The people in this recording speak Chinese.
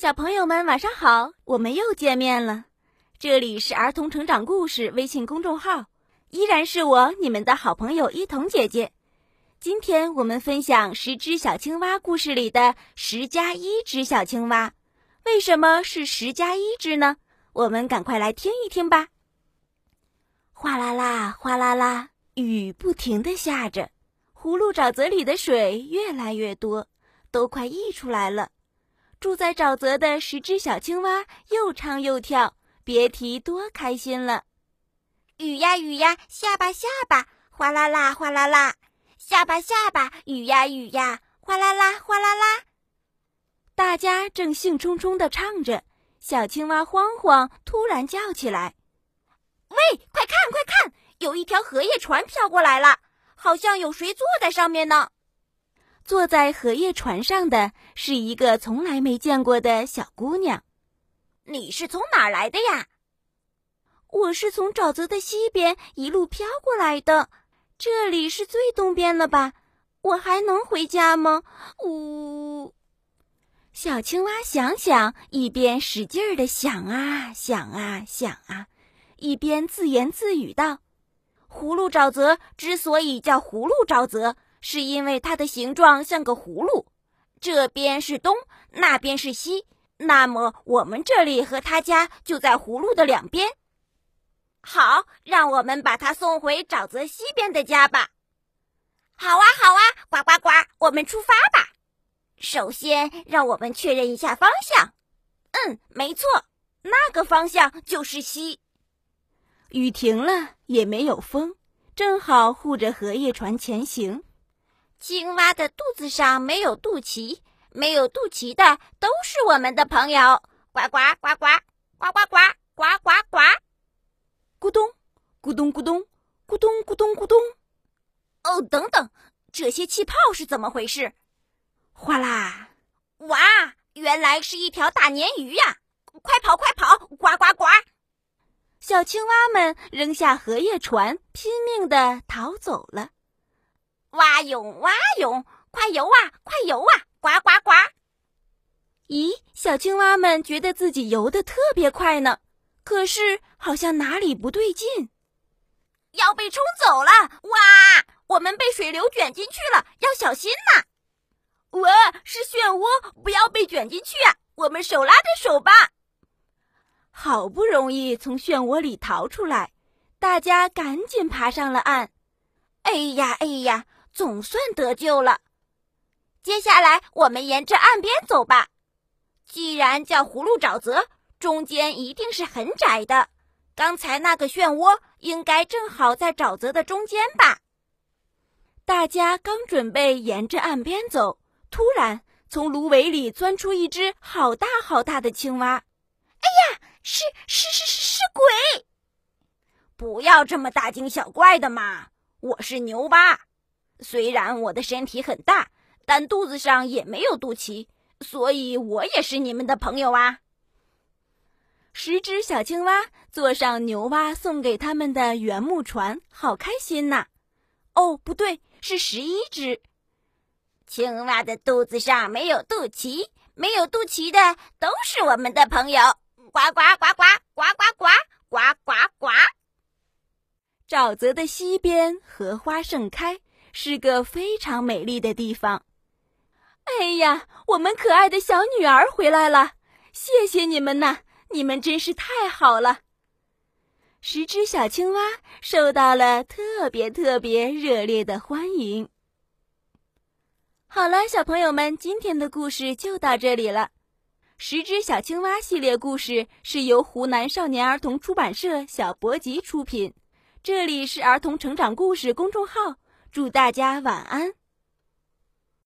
小朋友们晚上好，我们又见面了。这里是儿童成长故事微信公众号，依然是我你们的好朋友一彤姐姐。今天我们分享十只小青蛙故事里的十加一只小青蛙。为什么是十加一只呢？我们赶快来听一听吧。哗啦啦，哗啦啦，雨不停地下着，葫芦沼泽里的水越来越多，都快溢出来了。住在沼泽的十只小青蛙又唱又跳，别提多开心了。雨呀雨呀，下吧下吧，哗啦啦哗啦啦，下吧下吧，雨呀雨呀，哗啦啦哗啦啦。大家正兴冲冲地唱着，小青蛙慌慌突然叫起来：“喂，快看快看，有一条荷叶船飘过来了，好像有谁坐在上面呢。”坐在荷叶船上的是一个从来没见过的小姑娘。你是从哪儿来的呀？我是从沼泽的西边一路飘过来的。这里是最东边了吧？我还能回家吗？呜！小青蛙想想，一边使劲儿的想啊想啊想啊，一边自言自语道：“葫芦沼泽之所以叫葫芦沼泽。”是因为它的形状像个葫芦，这边是东，那边是西，那么我们这里和他家就在葫芦的两边。好，让我们把它送回沼泽西边的家吧。好啊，好啊，呱呱呱，我们出发吧。首先，让我们确认一下方向。嗯，没错，那个方向就是西。雨停了，也没有风，正好护着荷叶船前行。青蛙的肚子上没有肚脐，没有肚脐的都是我们的朋友。呱呱呱呱呱呱呱呱呱呱，咕咚咕咚咕咚咕咚咕咚咕咚。哦，等等，这些气泡是怎么回事？哗啦！哇，原来是一条大鲶鱼呀！快跑快跑！呱呱呱！小青蛙们扔下荷叶船，拼命地逃走了。蛙泳，蛙泳，快游啊，快游啊！呱呱呱！咦，小青蛙们觉得自己游得特别快呢，可是好像哪里不对劲，要被冲走了！哇，我们被水流卷进去了，要小心呐！哇，是漩涡，不要被卷进去啊！我们手拉着手吧。好不容易从漩涡里逃出来，大家赶紧爬上了岸。哎呀，哎呀！总算得救了。接下来，我们沿着岸边走吧。既然叫葫芦沼泽，中间一定是很窄的。刚才那个漩涡应该正好在沼泽的中间吧？大家刚准备沿着岸边走，突然从芦苇里钻出一只好大好大的青蛙。哎呀，是是是是是鬼！不要这么大惊小怪的嘛！我是牛蛙。虽然我的身体很大，但肚子上也没有肚脐，所以我也是你们的朋友啊。十只小青蛙坐上牛蛙送给他们的原木船，好开心呐！哦，不对，是十一只。青蛙的肚子上没有肚脐，没有肚脐的都是我们的朋友。呱呱呱呱呱呱呱呱呱呱。沼泽的西边，荷花盛开。是个非常美丽的地方。哎呀，我们可爱的小女儿回来了！谢谢你们呐，你们真是太好了。十只小青蛙受到了特别特别热烈的欢迎。好了，小朋友们，今天的故事就到这里了。十只小青蛙系列故事是由湖南少年儿童出版社小博吉出品，这里是儿童成长故事公众号。祝大家晚安。